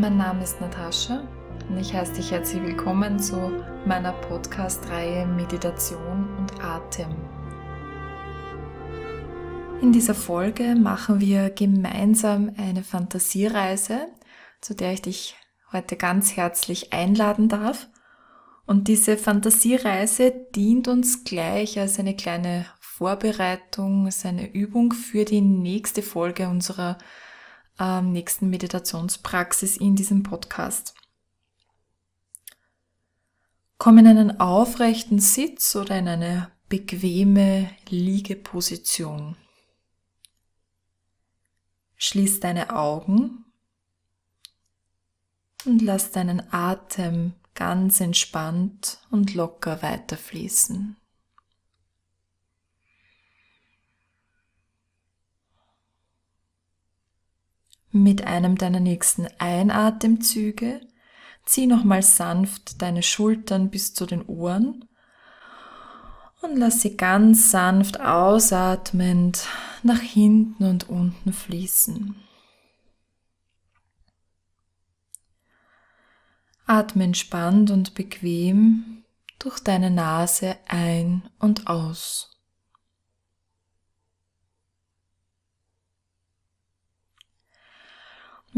Mein Name ist Natascha und ich heiße dich herzlich willkommen zu meiner Podcast-Reihe Meditation und Atem. In dieser Folge machen wir gemeinsam eine Fantasiereise, zu der ich dich heute ganz herzlich einladen darf. Und diese Fantasiereise dient uns gleich als eine kleine Vorbereitung, als eine Übung für die nächste Folge unserer äh, nächsten Meditationspraxis in diesem Podcast. Komm in einen aufrechten Sitz oder in eine bequeme Liegeposition. Schließ deine Augen und lass deinen Atem ganz entspannt und locker weiterfließen. Mit einem deiner nächsten Einatemzüge zieh nochmal sanft deine Schultern bis zu den Ohren und lass sie ganz sanft ausatmend nach hinten und unten fließen. Atme entspannt und bequem durch deine Nase ein und aus.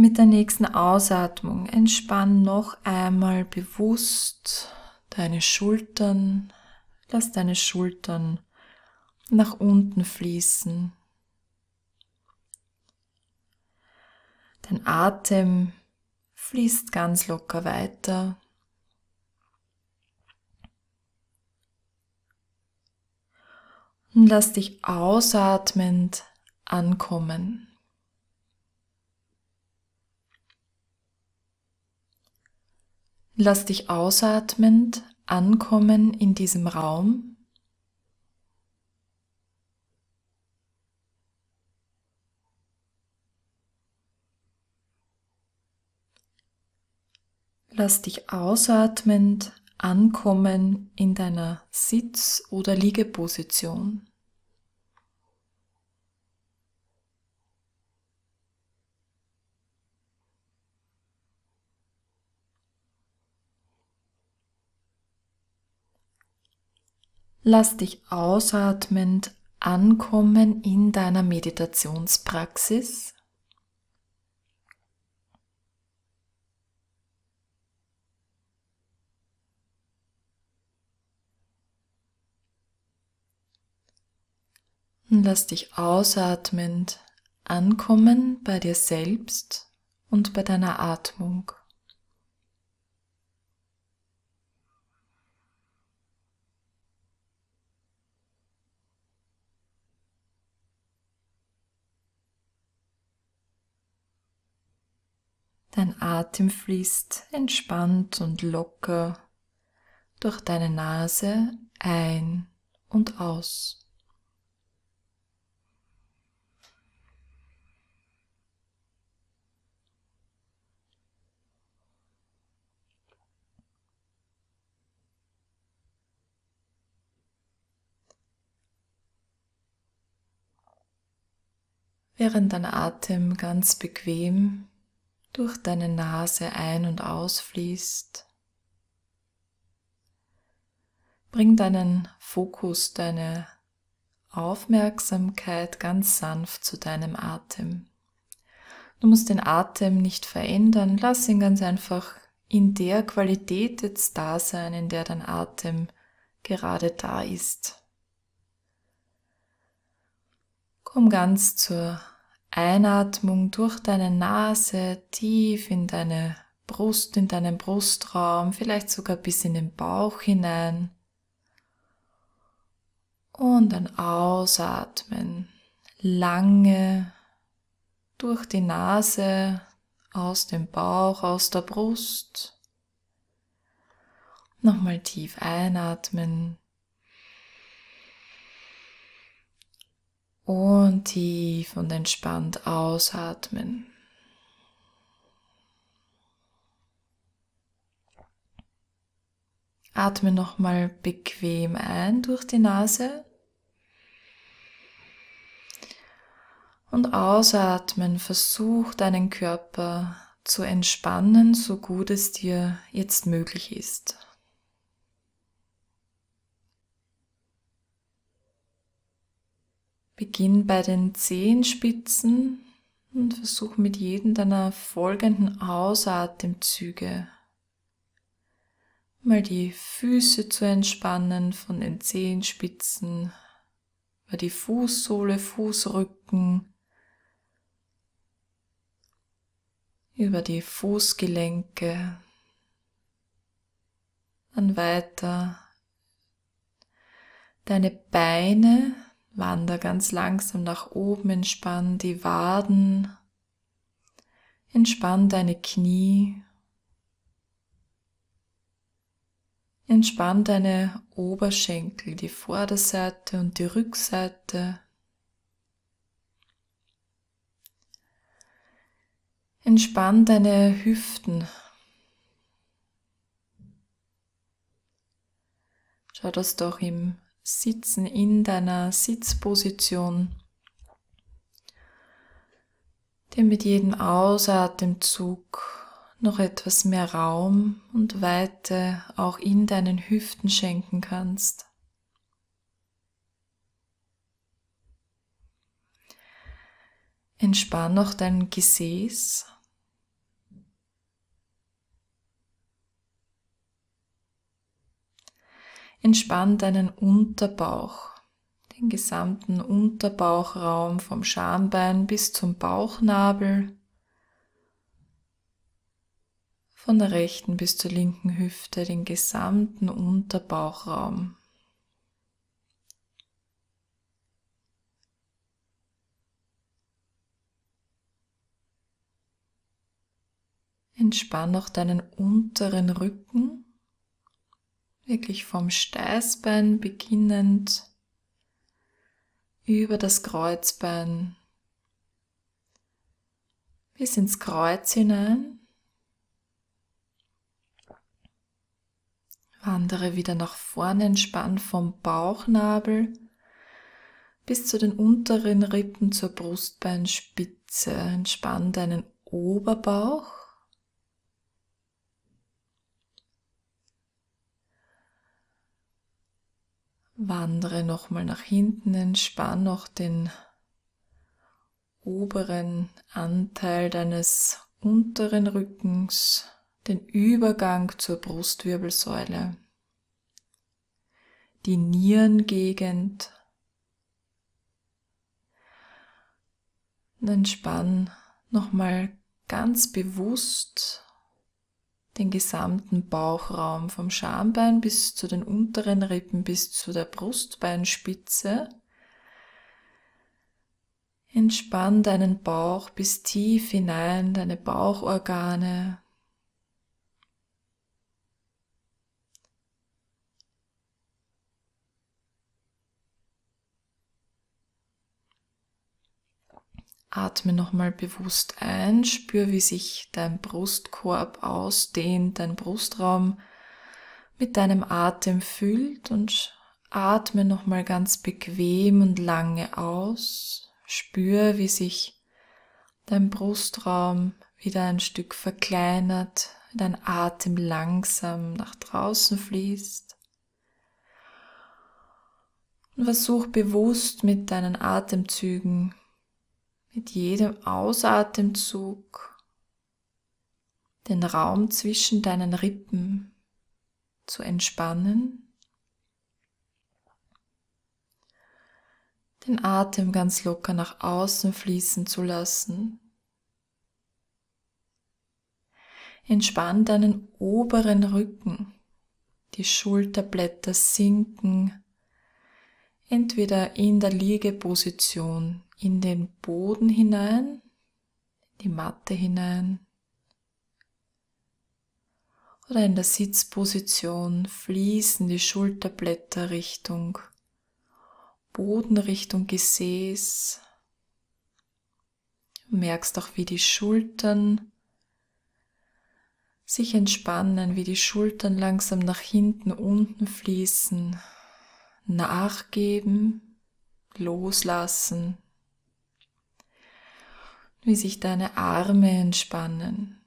Mit der nächsten Ausatmung entspann noch einmal bewusst deine Schultern. Lass deine Schultern nach unten fließen. Dein Atem fließt ganz locker weiter. Und lass dich ausatmend ankommen. Lass dich ausatmend ankommen in diesem Raum. Lass dich ausatmend ankommen in deiner Sitz- oder Liegeposition. Lass dich ausatmend ankommen in deiner Meditationspraxis. Und lass dich ausatmend ankommen bei dir selbst und bei deiner Atmung. Dein Atem fließt entspannt und locker durch deine Nase ein und aus. Während dein Atem ganz bequem durch deine Nase ein- und ausfließt. Bring deinen Fokus, deine Aufmerksamkeit ganz sanft zu deinem Atem. Du musst den Atem nicht verändern, lass ihn ganz einfach in der Qualität jetzt da sein, in der dein Atem gerade da ist. Komm ganz zur Einatmung durch deine Nase tief in deine Brust, in deinen Brustraum, vielleicht sogar bis in den Bauch hinein. Und ein Ausatmen lange durch die Nase, aus dem Bauch, aus der Brust. Nochmal tief einatmen. Und tief und entspannt ausatmen. Atme nochmal bequem ein durch die Nase. Und ausatmen, versuch deinen Körper zu entspannen, so gut es dir jetzt möglich ist. Beginn bei den Zehenspitzen und versuch mit jedem deiner folgenden Ausatemzüge mal die Füße zu entspannen von den Zehenspitzen über die Fußsohle, Fußrücken, über die Fußgelenke, dann weiter deine Beine, wander ganz langsam nach oben, entspann die Waden, entspann deine Knie, entspann deine Oberschenkel, die Vorderseite und die Rückseite. Entspann deine Hüften. Schau, dass du auch im Sitzen in deiner Sitzposition dir mit jedem Ausatemzug noch etwas mehr Raum und Weite auch in deinen Hüften schenken kannst. Entspann noch dein Gesäß. Entspann deinen Unterbauch, den gesamten Unterbauchraum vom Schambein bis zum Bauchnabel, von der rechten bis zur linken Hüfte, den gesamten Unterbauchraum. Entspann noch deinen unteren Rücken wirklich vom Steißbein beginnend über das Kreuzbein bis ins Kreuz hinein. Wandere wieder nach vorne, entspann vom Bauchnabel bis zu den unteren Rippen zur Brustbeinspitze. Entspann deinen Oberbauch. Wandere nochmal nach hinten, entspann noch den oberen Anteil deines unteren Rückens, den Übergang zur Brustwirbelsäule, die Nierengegend. Und entspann nochmal ganz bewusst den gesamten Bauchraum vom Schambein bis zu den unteren Rippen bis zu der Brustbeinspitze. Entspann deinen Bauch bis tief hinein, deine Bauchorgane. Atme nochmal bewusst ein, spür, wie sich dein Brustkorb ausdehnt, dein Brustraum mit deinem Atem füllt und atme nochmal ganz bequem und lange aus. Spür, wie sich dein Brustraum wieder ein Stück verkleinert, dein Atem langsam nach draußen fließt. Und versuch bewusst mit deinen Atemzügen mit jedem Ausatemzug den Raum zwischen deinen Rippen zu entspannen, den Atem ganz locker nach außen fließen zu lassen. Entspann deinen oberen Rücken, die Schulterblätter sinken, entweder in der Liegeposition in den Boden hinein, in die Matte hinein oder in der Sitzposition fließen die Schulterblätter Richtung Boden, Richtung Gesäß. Du merkst auch, wie die Schultern sich entspannen, wie die Schultern langsam nach hinten, unten fließen, nachgeben, loslassen, wie sich deine Arme entspannen,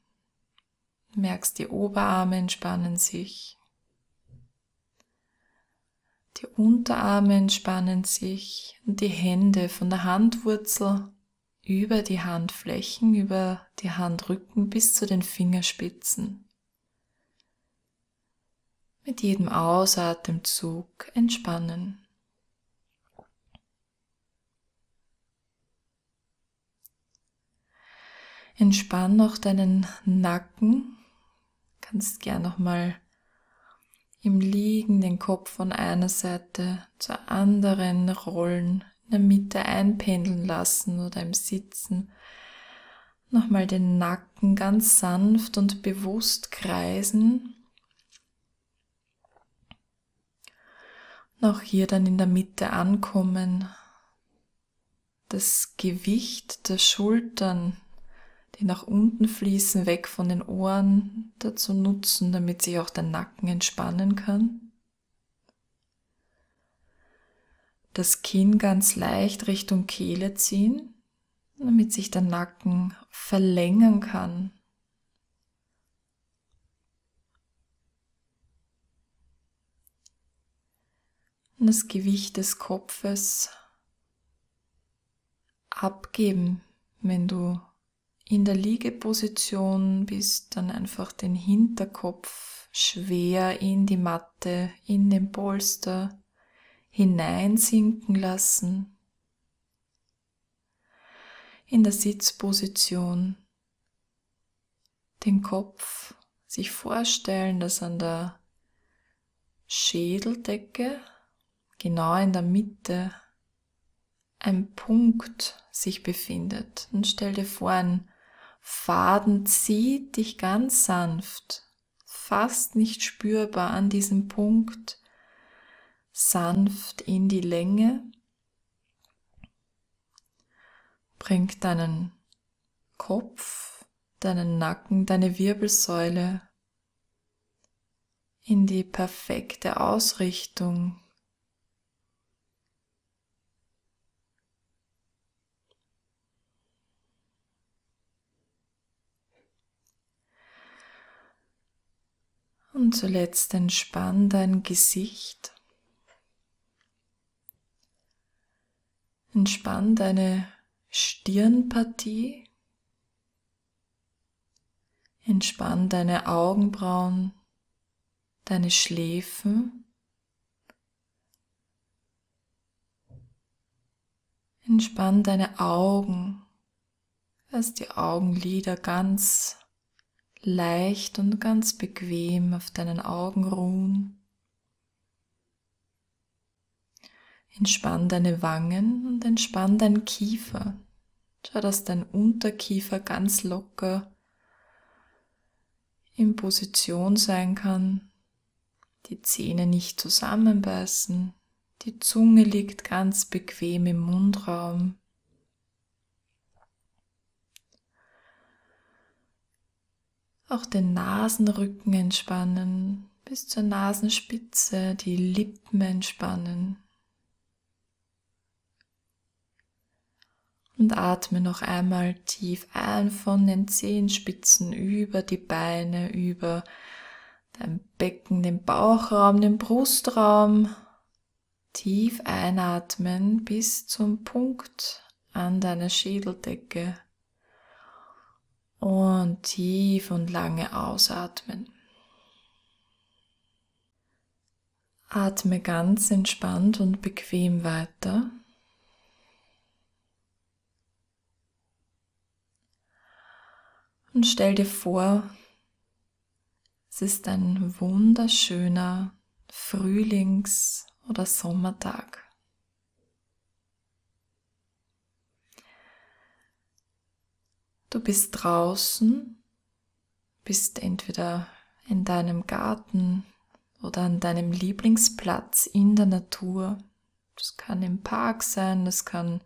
merkst, die Oberarme entspannen sich. Die Unterarme entspannen sich und die Hände von der Handwurzel über die Handflächen, über die Handrücken bis zu den Fingerspitzen. Mit jedem Ausatemzug entspannen. Entspann noch deinen Nacken. Kannst gern nochmal im Liegen den Kopf von einer Seite zur anderen rollen, in der Mitte einpendeln lassen oder im Sitzen. Nochmal den Nacken ganz sanft und bewusst kreisen. Noch hier dann in der Mitte ankommen. Das Gewicht der Schultern die nach unten fließen, weg von den Ohren dazu nutzen, damit sich auch der Nacken entspannen kann. Das Kinn ganz leicht Richtung Kehle ziehen, damit sich der Nacken verlängern kann. Das Gewicht des Kopfes abgeben, wenn du in der Liegeposition bist, dann einfach den Hinterkopf schwer in die Matte, in den Polster hineinsinken lassen. In der Sitzposition den Kopf sich vorstellen, dass an der Schädeldecke, genau in der Mitte, ein Punkt sich befindet. Und stell dir vor, ein Faden zieht dich ganz sanft, fast nicht spürbar an diesem Punkt, sanft in die Länge, bringt deinen Kopf, deinen Nacken, deine Wirbelsäule in die perfekte Ausrichtung Und zuletzt entspann dein Gesicht. Entspann deine Stirnpartie. Entspann deine Augenbrauen, deine Schläfen. Entspann deine Augen, lass die Augenlider ganz leicht und ganz bequem auf deinen Augen ruhen. Entspann deine Wangen und entspann dein Kiefer. Schau, dass dein Unterkiefer ganz locker in Position sein kann, die Zähne nicht zusammenbeißen, die Zunge liegt ganz bequem im Mundraum. Auch den Nasenrücken entspannen, bis zur Nasenspitze die Lippen entspannen. Und atme noch einmal tief ein von den Zehenspitzen über die Beine, über dein Becken, den Bauchraum, den Brustraum. Tief einatmen bis zum Punkt an deiner Schädeldecke und tief und lange ausatmen. Atme ganz entspannt und bequem weiter. Und stell dir vor, es ist ein wunderschöner Frühlings- oder Sommertag. Du bist draußen, bist entweder in deinem Garten oder an deinem Lieblingsplatz in der Natur. Das kann im Park sein, das kann,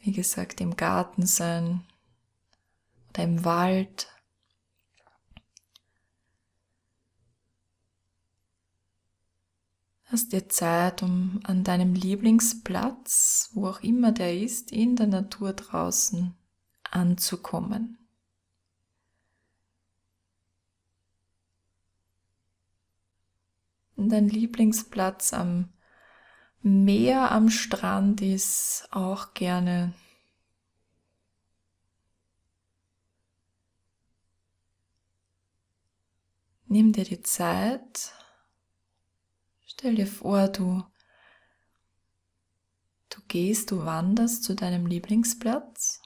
wie gesagt, im Garten sein oder im Wald. Hast dir Zeit, um an deinem Lieblingsplatz, wo auch immer der ist, in der Natur draußen, anzukommen. Dein Lieblingsplatz am Meer, am Strand ist auch gerne Nimm dir die Zeit. Stell dir vor, du, du gehst, du wanderst zu deinem Lieblingsplatz.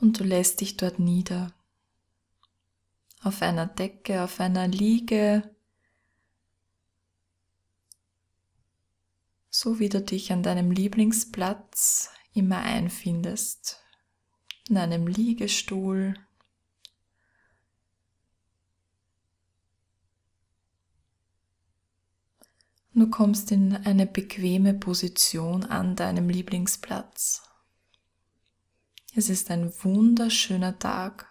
Und du lässt dich dort nieder auf einer Decke, auf einer Liege, so wie du dich an deinem Lieblingsplatz immer einfindest, in einem Liegestuhl. Du kommst in eine bequeme Position an deinem Lieblingsplatz. Es ist ein wunderschöner Tag.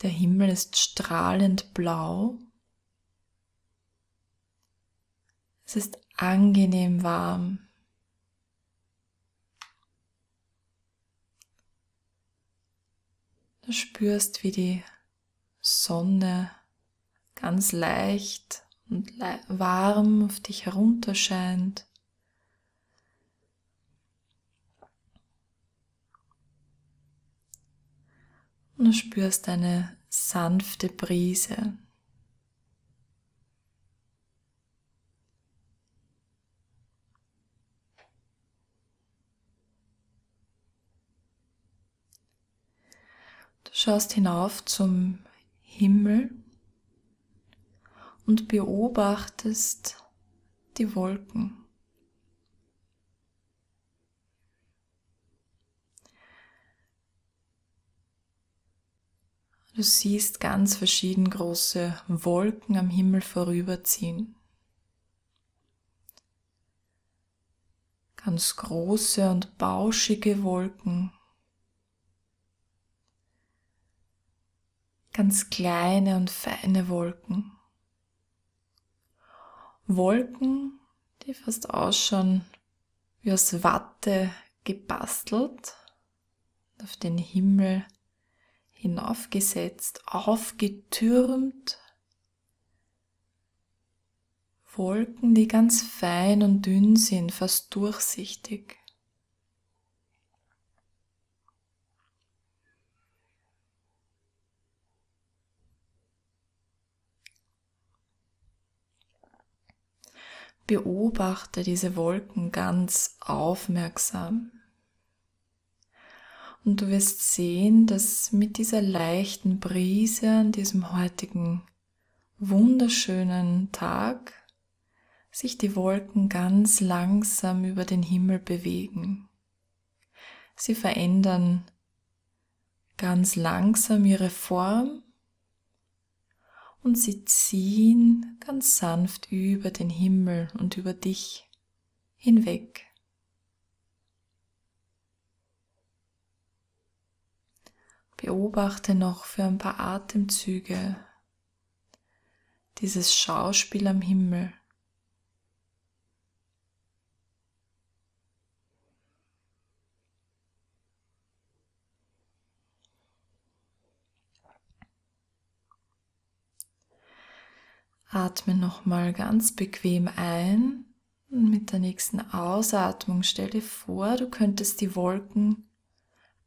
Der Himmel ist strahlend blau. Es ist angenehm warm. Du spürst, wie die Sonne ganz leicht und warm auf dich herunterscheint. Und du spürst eine sanfte Brise. Du schaust hinauf zum Himmel und beobachtest die Wolken. Du siehst ganz verschieden große Wolken am Himmel vorüberziehen. Ganz große und bauschige Wolken. Ganz kleine und feine Wolken. Wolken, die fast ausschauen wie aus Watte gebastelt, auf den Himmel hinaufgesetzt, aufgetürmt. Wolken, die ganz fein und dünn sind, fast durchsichtig. Beobachte diese Wolken ganz aufmerksam. Und du wirst sehen, dass mit dieser leichten Brise an diesem heutigen wunderschönen Tag sich die Wolken ganz langsam über den Himmel bewegen. Sie verändern ganz langsam ihre Form und sie ziehen ganz sanft über den Himmel und über dich hinweg. Beobachte noch für ein paar Atemzüge dieses Schauspiel am Himmel. Atme nochmal ganz bequem ein und mit der nächsten Ausatmung stell dir vor, du könntest die Wolken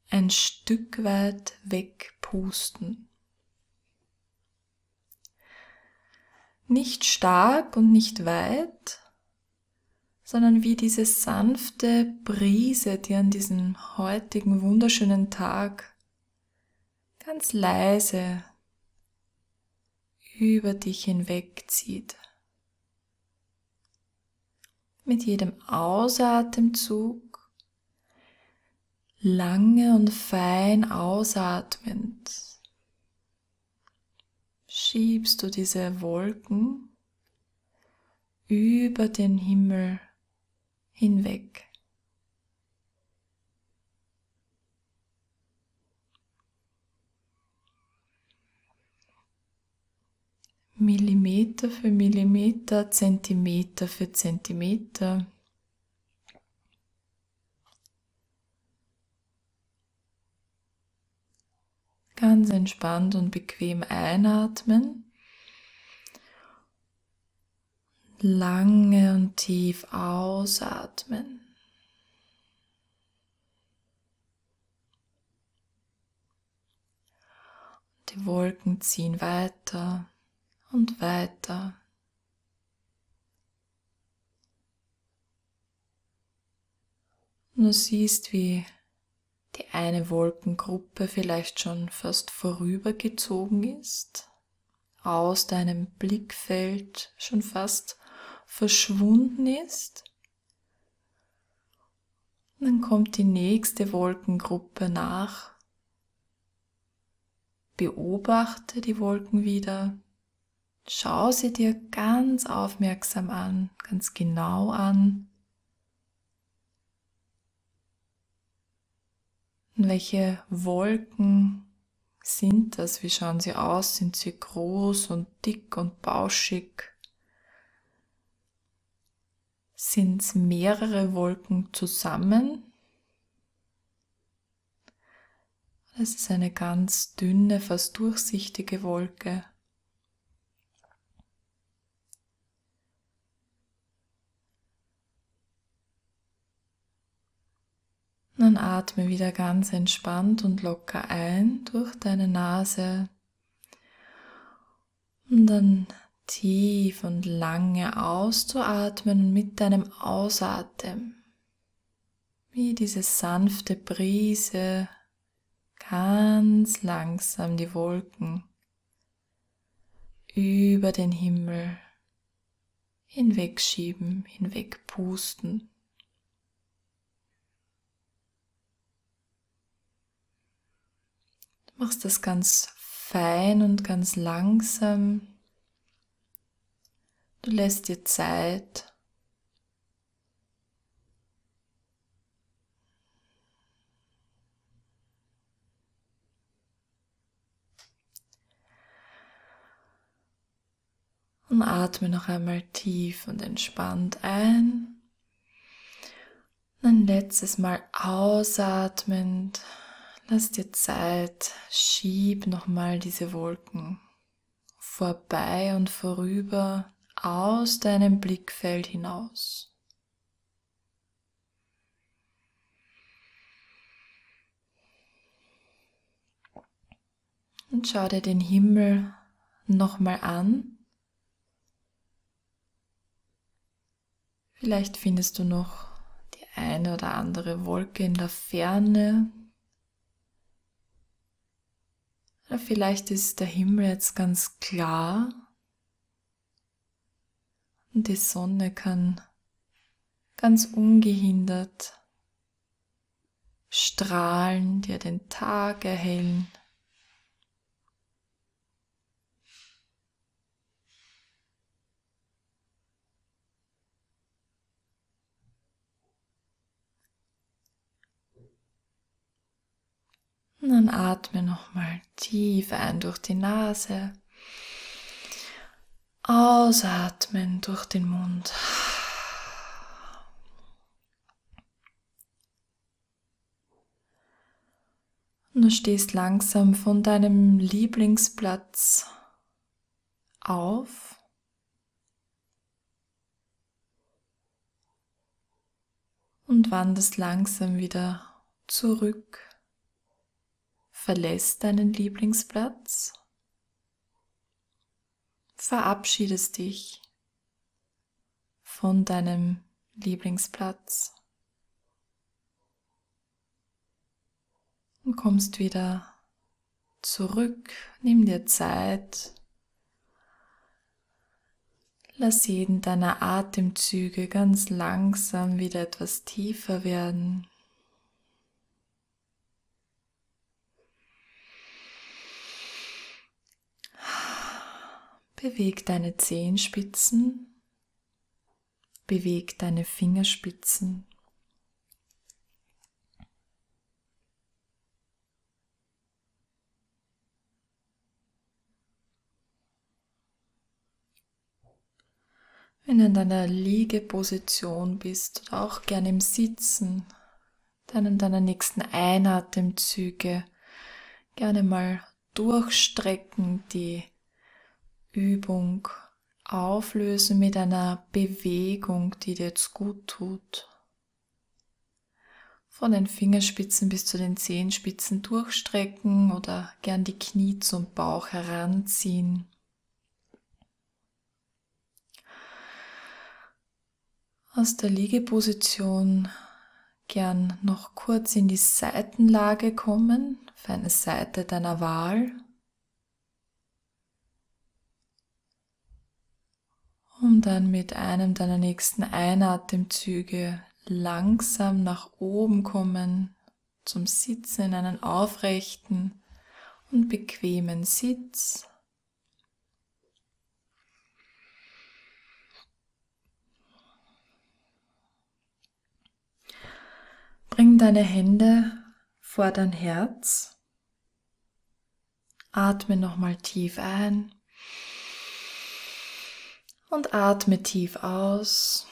ein Stück weit wegpusten. Nicht stark und nicht weit, sondern wie diese sanfte Brise, die an diesem heutigen wunderschönen Tag ganz leise über dich hinwegzieht. Mit jedem Ausatemzug lange und fein ausatmend schiebst du diese Wolken über den Himmel hinweg. Millimeter für Millimeter, Zentimeter für Zentimeter ganz entspannt und bequem einatmen. Lange und tief ausatmen. Die Wolken ziehen weiter und weiter. Und du siehst, wie die eine Wolkengruppe vielleicht schon fast vorübergezogen ist, aus deinem Blickfeld schon fast verschwunden ist. Dann kommt die nächste Wolkengruppe nach. Beobachte die Wolken wieder. Schau sie dir ganz aufmerksam an, ganz genau an. Welche Wolken sind das? Wie schauen sie aus? Sind sie groß und dick und bauschig? Sind es mehrere Wolken zusammen? Es ist eine ganz dünne, fast durchsichtige Wolke. Dann atme wieder ganz entspannt und locker ein durch deine Nase und dann tief und lange auszuatmen und mit deinem Ausatmen wie diese sanfte Brise ganz langsam die Wolken über den Himmel hinwegschieben, hinwegpusten. Machst das ganz fein und ganz langsam. Du lässt dir Zeit. Und atme noch einmal tief und entspannt ein. Ein letztes Mal ausatmend. Lass dir Zeit. Schieb nochmal diese Wolken vorbei und vorüber aus deinem Blickfeld hinaus. Und schau dir den Himmel nochmal an. Vielleicht findest du noch die eine oder andere Wolke in der Ferne. Vielleicht ist der Himmel jetzt ganz klar und die Sonne kann ganz ungehindert strahlen, dir den Tag erhellen. Und dann atme nochmal tief ein durch die Nase. Ausatmen durch den Mund. Und du stehst langsam von deinem Lieblingsplatz auf. Und wanderst langsam wieder zurück verlässt deinen Lieblingsplatz, verabschiedest dich von deinem Lieblingsplatz. Und kommst wieder zurück, nimm dir Zeit, lass jeden deiner Atemzüge ganz langsam wieder etwas tiefer werden. Beweg deine Zehenspitzen, beweg deine Fingerspitzen. Wenn du in deiner Liegeposition bist oder auch gerne im Sitzen, dann in deiner nächsten Einatemzüge gerne mal Durchstrecken, die Übung auflösen mit einer Bewegung, die dir jetzt gut tut. Von den Fingerspitzen bis zu den Zehenspitzen durchstrecken oder gern die Knie zum Bauch heranziehen. Aus der Liegeposition gern noch kurz in die Seitenlage kommen, für eine Seite deiner Wahl. Um dann mit einem deiner nächsten Einatemzüge langsam nach oben kommen zum Sitzen in einen aufrechten und bequemen Sitz. Bring deine Hände vor dein Herz. Atme nochmal tief ein und atme tief aus.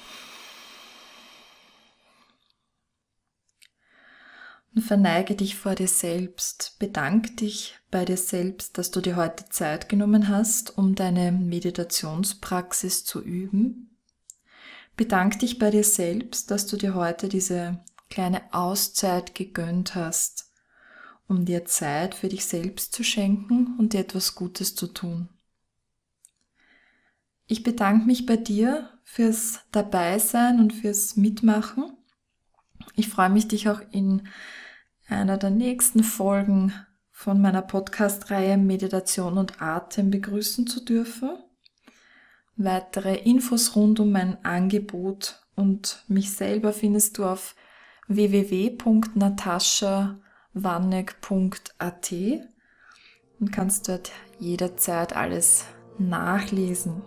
Und verneige dich vor dir selbst. Bedank dich bei dir selbst, dass du dir heute Zeit genommen hast, um deine Meditationspraxis zu üben. Bedank dich bei dir selbst, dass du dir heute diese kleine Auszeit gegönnt hast, um dir Zeit für dich selbst zu schenken und dir etwas Gutes zu tun. Ich bedanke mich bei dir fürs Dabeisein und fürs Mitmachen. Ich freue mich, dich auch in einer der nächsten Folgen von meiner Podcast-Reihe Meditation und Atem begrüßen zu dürfen. Weitere Infos rund um mein Angebot und mich selber findest du auf www.nataschawanneck.at und kannst dort jederzeit alles nachlesen.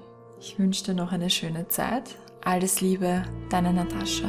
Ich wünsche dir noch eine schöne Zeit. Alles Liebe, deine Natascha.